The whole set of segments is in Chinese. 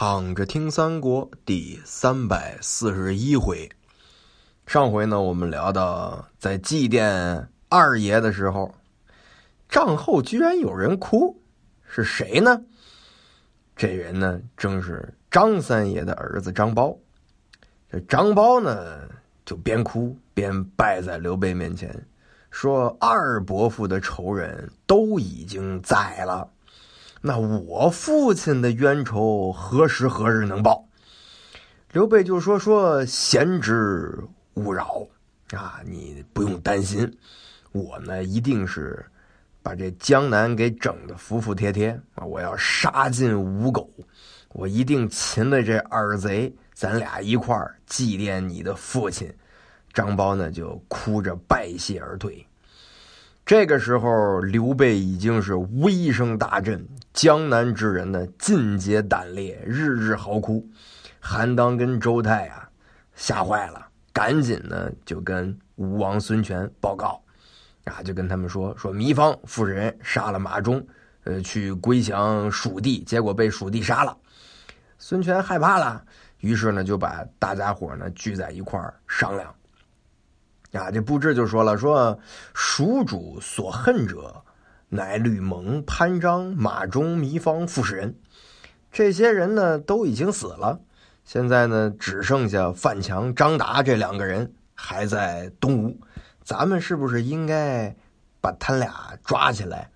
躺着听三国第三百四十一回。上回呢，我们聊到在祭奠二爷的时候，帐后居然有人哭，是谁呢？这人呢，正是张三爷的儿子张苞。这张苞呢，就边哭边拜在刘备面前，说：“二伯父的仇人都已经宰了。”那我父亲的冤仇何时何日能报？刘备就说：“说贤侄勿扰啊，你不用担心，我呢一定是把这江南给整的服服帖帖啊！我要杀尽五狗，我一定擒了这二贼，咱俩一块儿祭奠你的父亲。”张苞呢就哭着拜谢而退。这个时候，刘备已经是威声大振，江南之人呢尽皆胆裂，日日嚎哭。韩当跟周泰啊吓坏了，赶紧呢就跟吴王孙权报告，啊就跟他们说说糜芳夫人杀了马忠，呃去归降蜀地，结果被蜀地杀了。孙权害怕了，于是呢就把大家伙呢聚在一块儿商量。啊，这布置就说了，说蜀主所恨者，乃吕蒙、潘璋、马忠、糜芳、傅士仁，这些人呢都已经死了，现在呢只剩下范强、张达这两个人还在东吴，咱们是不是应该把他俩抓起来，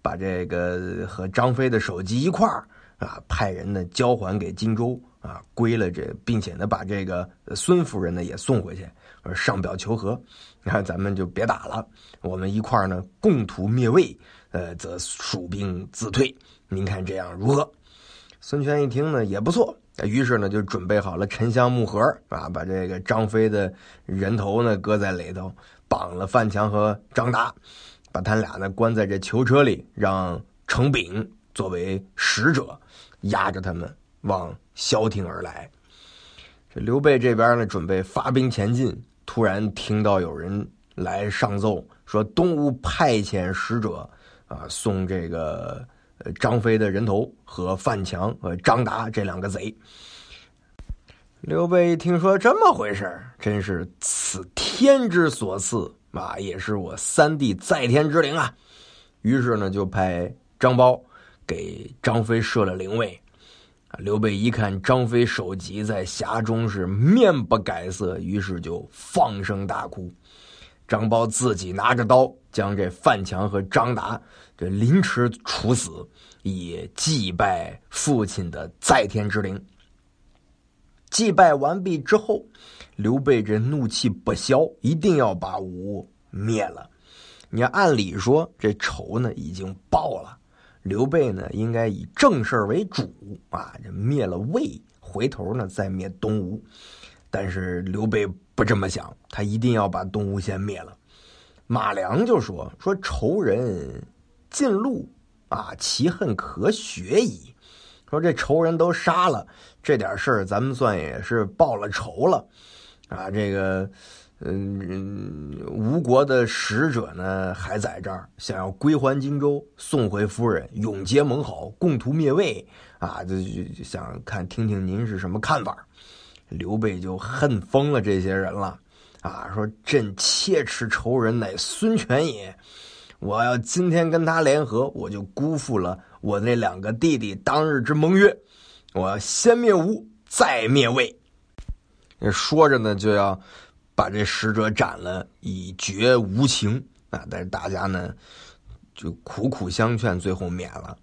把这个和张飞的首级一块儿啊，派人呢交还给荆州啊，归了这，并且呢把这个孙夫人呢也送回去。上表求和，那咱们就别打了，我们一块儿呢共图灭魏，呃，则蜀兵自退。您看这样如何？孙权一听呢也不错，于是呢就准备好了沉香木盒啊，把这个张飞的人头呢搁在里头，绑了范强和张达，把他俩呢关在这囚车里，让程炳作为使者，押着他们往萧亭而来。这刘备这边呢准备发兵前进。突然听到有人来上奏，说东吴派遣使者啊，送这个张飞的人头和范强和张达这两个贼。刘备听说这么回事真是此天之所赐啊，也是我三弟在天之灵啊。于是呢，就派张苞给张飞设了灵位。刘备一看张飞首级在匣中是面不改色，于是就放声大哭。张苞自己拿着刀将这范强和张达这凌迟处死，以祭拜父亲的在天之灵。祭拜完毕之后，刘备这怒气不消，一定要把吴灭了。你按理说这仇呢已经报了。刘备呢，应该以正事为主啊，这灭了魏，回头呢再灭东吴。但是刘备不这么想，他一定要把东吴先灭了。马良就说：“说仇人尽路啊，其恨可雪矣。说这仇人都杀了，这点事儿咱们算也是报了仇了啊。这个。”嗯，吴国的使者呢还在这儿，想要归还荆州，送回夫人，永结盟好，共图灭魏啊！就就想看听听您是什么看法。刘备就恨疯了这些人了啊！说朕切齿仇人乃孙权也，我要今天跟他联合，我就辜负了我那两个弟弟当日之盟约。我要先灭吴，再灭魏。说着呢，就要。把这使者斩了，以绝无情啊！但是大家呢，就苦苦相劝，最后免了。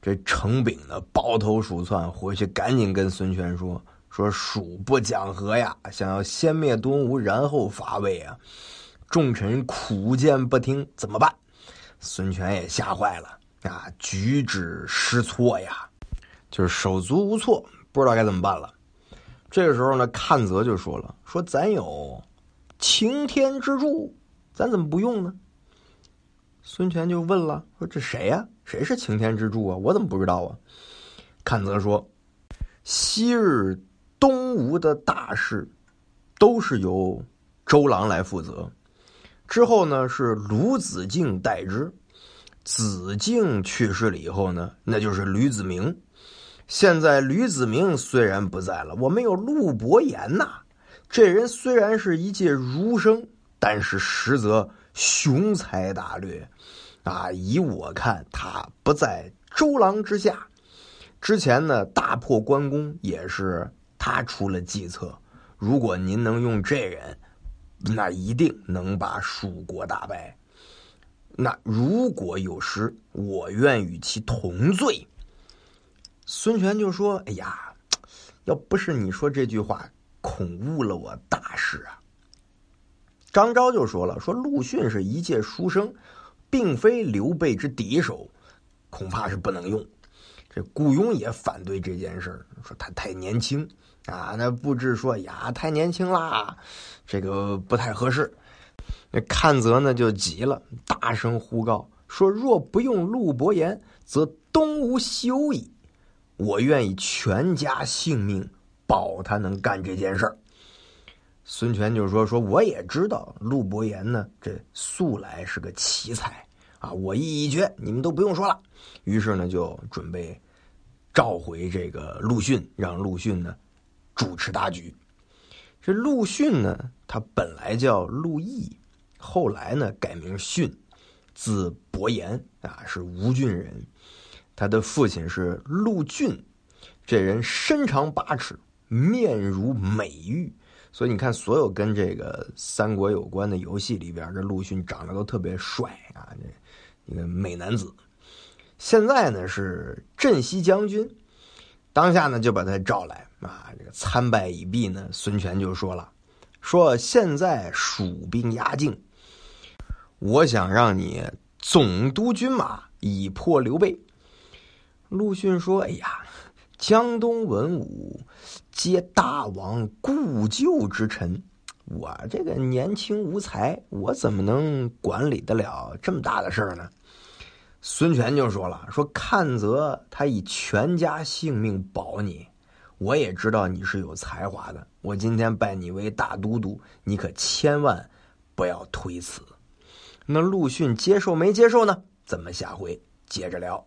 这程炳呢，抱头鼠窜回去，赶紧跟孙权说：“说蜀不讲和呀，想要先灭东吴，然后伐魏啊！众臣苦谏不听，怎么办？”孙权也吓坏了啊，举止失措呀，就是手足无措，不知道该怎么办了。这个时候呢，阚泽就说了：“说咱有擎天之柱，咱怎么不用呢？”孙权就问了：“说这谁呀？谁是擎天之柱啊？我怎么不知道啊？”阚泽说：“昔日东吴的大事，都是由周郎来负责。之后呢，是卢子敬代之。子敬去世了以后呢，那就是吕子明。现在吕子明虽然不在了，我们有陆伯言呐。这人虽然是一介儒生，但是实则雄才大略啊！以我看，他不在周郎之下。之前呢，大破关公也是他出了计策。如果您能用这人，那一定能把蜀国打败。那如果有失，我愿与其同罪。孙权就说：“哎呀，要不是你说这句话，恐误了我大事啊。”张昭就说了：“说陆逊是一介书生，并非刘备之敌手，恐怕是不能用。”这顾雍也反对这件事说他太年轻啊。那布置说：“呀，太年轻啦，这个不太合适。”那阚泽呢就急了，大声呼告说：“若不用陆伯言，则东吴休矣。”我愿意全家性命保他能干这件事儿。孙权就说：“说我也知道陆伯言呢，这素来是个奇才啊，我意已决，你们都不用说了。”于是呢，就准备召回这个陆逊，让陆逊呢主持大局。这陆逊呢，他本来叫陆毅，后来呢改名逊，字伯言啊，是吴郡人。他的父亲是陆俊，这人身长八尺，面如美玉，所以你看，所有跟这个三国有关的游戏里边，这陆逊长得都特别帅啊，这一个美男子。现在呢是镇西将军，当下呢就把他召来啊，这个参拜已毕呢，孙权就说了，说现在蜀兵压境，我想让你总督军马，以破刘备。陆逊说：“哎呀，江东文武皆大王故旧之臣，我这个年轻无才，我怎么能管理得了这么大的事儿呢？”孙权就说了：“说看则他以全家性命保你，我也知道你是有才华的，我今天拜你为大都督，你可千万不要推辞。”那陆逊接受没接受呢？咱们下回接着聊。